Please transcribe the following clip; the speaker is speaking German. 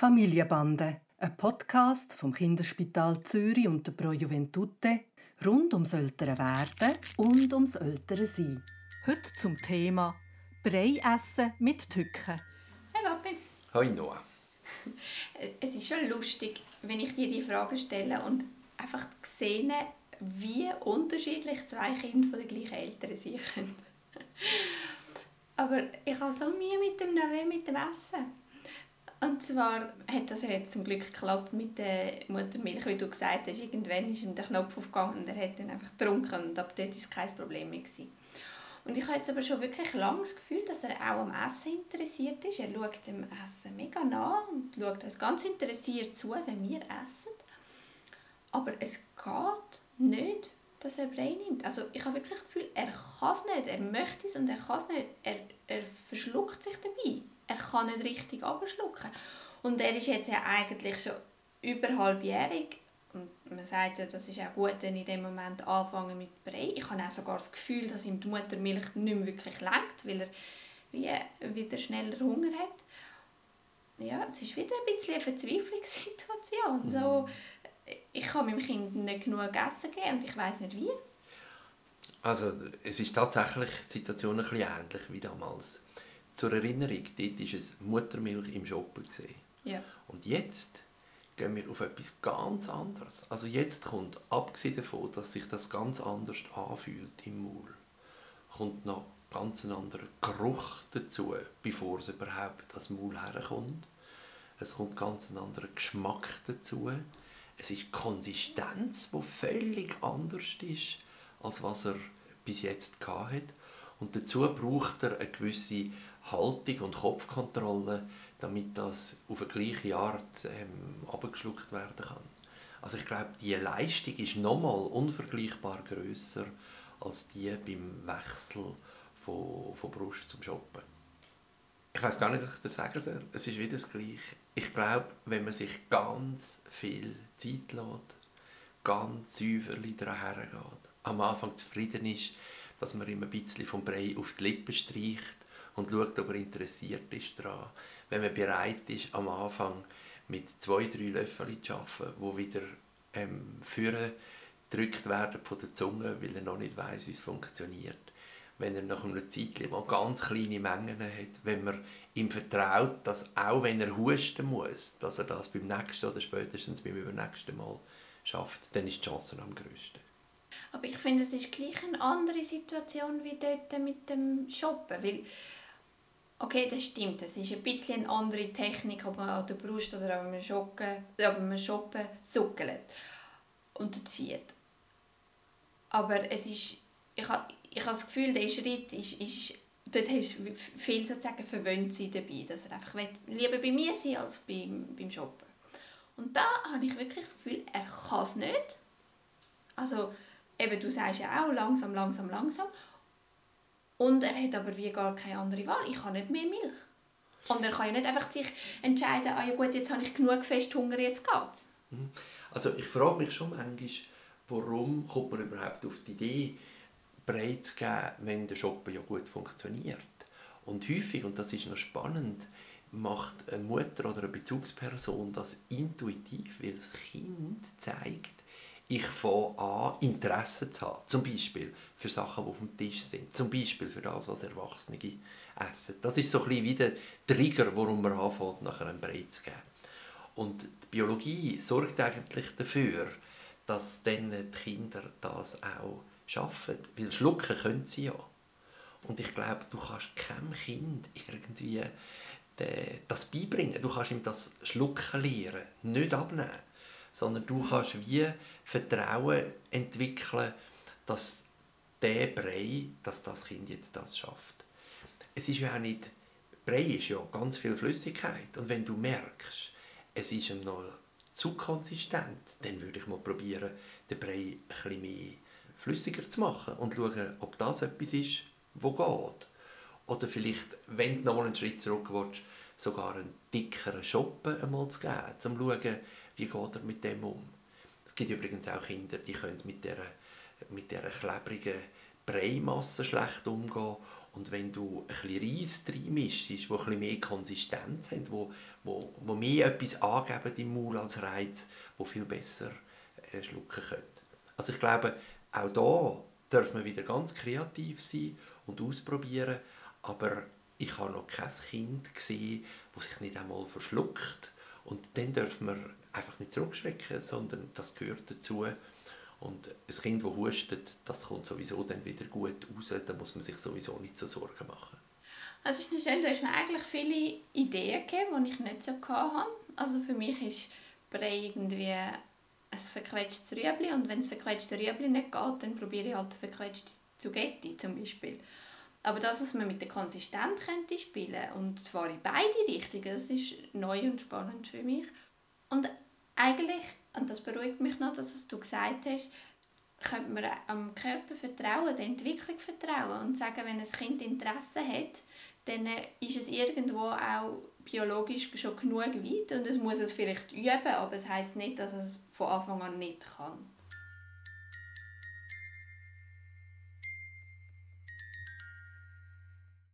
Familienbande, ein Podcast vom Kinderspital Zürich und der Pro Juventute rund ums ältere Werden und ums ältere Sein. Heute zum Thema Brei essen mit Tücken. Hey Papi. Hoi Noah. Es ist schon lustig, wenn ich dir die Frage stelle und einfach sehe, wie unterschiedlich zwei Kinder von den gleichen Eltern sein können. Aber ich habe so Mühe mit dem Navé, mit dem Essen. Und zwar hat das jetzt zum Glück geklappt mit der Muttermilch, wie du gesagt hast. Irgendwann ist ihm der Knopf aufgegangen und er hat dann einfach getrunken und ab dort war es kein Problem mehr. Gewesen. Und ich habe jetzt aber schon wirklich lange das Gefühl, dass er auch am Essen interessiert ist. Er schaut dem Essen mega nach und schaut uns ganz interessiert zu, wenn wir essen. Aber es geht nicht, dass er Brei nimmt. Also ich habe wirklich das Gefühl, er kann es nicht, er möchte es und er kann es nicht. Er, er verschluckt sich dabei. Er kann nicht richtig abschlucken. Und er ist jetzt ja eigentlich schon über halbjährig und man sagt ja, das ist auch gut, wenn in dem Moment anfangen mit Brei. Ich habe auch sogar das Gefühl, dass ihm die Muttermilch nicht mehr wirklich lenkt, weil er wie, wieder schneller Hunger hat. Ja, es ist wieder ein bisschen eine Verzweiflungssituation. Mhm. So, ich kann meinem Kind nicht genug Essen geben und ich weiß nicht wie. Also es ist tatsächlich die Situation ein bisschen ähnlich wie damals. Zur Erinnerung, dort war es Muttermilch im Shoppen. Ja. Und jetzt gehen wir auf etwas ganz anderes. Also jetzt kommt, abgesehen davon, dass sich das ganz anders anfühlt im Maul, kommt noch ganz ein anderer Geruch dazu, bevor es überhaupt das Maul herkommt. Es kommt ganz ein anderer Geschmack dazu. Es ist Konsistenz, die völlig anders ist, als was er bis jetzt hatte. Und dazu braucht er eine gewisse Haltung und Kopfkontrolle, damit das auf eine gleiche Art ähm, abgeschluckt werden kann. Also ich glaube, die Leistung ist nochmal unvergleichbar größer als die beim Wechsel von, von Brust zum Shoppen. Ich weiß gar nicht, was ich dir sagen soll. Es ist wieder das Gleiche. Ich glaube, wenn man sich ganz viel Zeit lässt, ganz säuferlich daran hergeht, am Anfang zufrieden ist, dass man ihm ein bisschen vom Brei auf die Lippen streicht und schaut, ob er interessiert ist daran. Wenn man bereit ist, am Anfang mit zwei, drei Löffeln zu arbeiten, die wieder ähm, führen gedrückt werden von der Zunge, weil er noch nicht weiß, wie es funktioniert. Wenn er nach einer Zeit mal ganz kleine Mengen hat, wenn man ihm vertraut, dass auch wenn er husten muss, dass er das beim nächsten oder spätestens beim übernächsten Mal schafft, dann ist die Chance am größten. Aber ich finde, es ist gleich eine andere Situation wie dort mit dem Shoppen, weil Okay, das stimmt. Es ist ein bisschen eine andere Technik, ob man an der Brust oder an einem Schoppen, an Schoppen suckelt und zieht. Aber es ist, ich habe, ich habe das Gefühl, der Schritt ist, ist dort hast du viel sozusagen verwöhnt sein dabei, dass er einfach lieber bei mir sein als beim, beim Shoppen. Und da habe ich wirklich das Gefühl, er kann es nicht. Also, eben, du sagst ja auch langsam, langsam, langsam. Und er hat aber wie gar keine andere Wahl. Ich habe nicht mehr Milch. Und er kann ja nicht einfach sich entscheiden, ah ja gut, jetzt habe ich genug fest Hunger, jetzt geht's. Mhm. Also ich frage mich schon manchmal, warum kommt man überhaupt auf die Idee, Brei zu geben, wenn der Shoppen ja gut funktioniert. Und häufig, und das ist noch spannend, macht eine Mutter oder eine Bezugsperson das intuitiv, weil das Kind zeigt, ich fange an, Interesse zu haben. Zum Beispiel für Sachen, die auf dem Tisch sind. Zum Beispiel für das, was Erwachsene essen. Das ist so ein bisschen wie der Trigger, warum man anfängt, nachher einen Brei zu geben. Und die Biologie sorgt eigentlich dafür, dass dann die Kinder das auch schaffen. Weil schlucken können sie ja. Und ich glaube, du kannst keinem Kind irgendwie das beibringen. Du kannst ihm das Schlucken lernen, nicht abnehmen sondern du kannst wie Vertrauen entwickeln, dass der Brei, dass das Kind jetzt das schafft. Es ist ja auch nicht, Brei ist ja ganz viel Flüssigkeit und wenn du merkst, es ist ihm noch zu konsistent, dann würde ich mal probieren, den Brei ein mehr flüssiger zu machen und schauen, ob das etwas ist, wo geht. Oder vielleicht, wenn du noch mal einen Schritt zurück willst, sogar einen dickeren Schoppen einmal zu geben, um zu schauen, wie geht er mit dem um. Es gibt übrigens auch Kinder, die können mit der, mit der klebrigen Breimasse schlecht umgehen Und wenn du ein bisschen Reis reinmischst, wo ein mehr Konsistenz hat, wo, wo, wo mehr etwas angeben im Maul als Reiz, wo viel besser äh, schlucken können. Also ich glaube, auch da darf man wieder ganz kreativ sein und ausprobieren, aber ich habe noch kein Kind gesehen, das sich nicht einmal verschluckt und dann dürfen wir einfach nicht zurückschrecken, sondern das gehört dazu. Und ein Kind, das hustet, das kommt sowieso dann wieder gut raus, da muss man sich sowieso nicht so Sorgen machen. Also es ist schön, du hast mir eigentlich viele Ideen gegeben, die ich nicht so hatte. Also für mich ist Brei irgendwie ein verquetschtes Rüebli und wenn das verquetschte Rüebli nicht geht, dann probiere ich halt verquetschte Zugetti zum Beispiel. Aber das, was man mit der Konsistenz könnte spielen und zwar in beide Richtungen, das ist neu und spannend für mich. Und eigentlich, und das beruhigt mich noch, dass was du gesagt hast, könnte man am Körper vertrauen, der Entwicklung vertrauen und sagen, wenn ein Kind Interesse hat, dann ist es irgendwo auch biologisch schon genug weit und es muss es vielleicht üben, aber es heißt nicht, dass es von Anfang an nicht kann.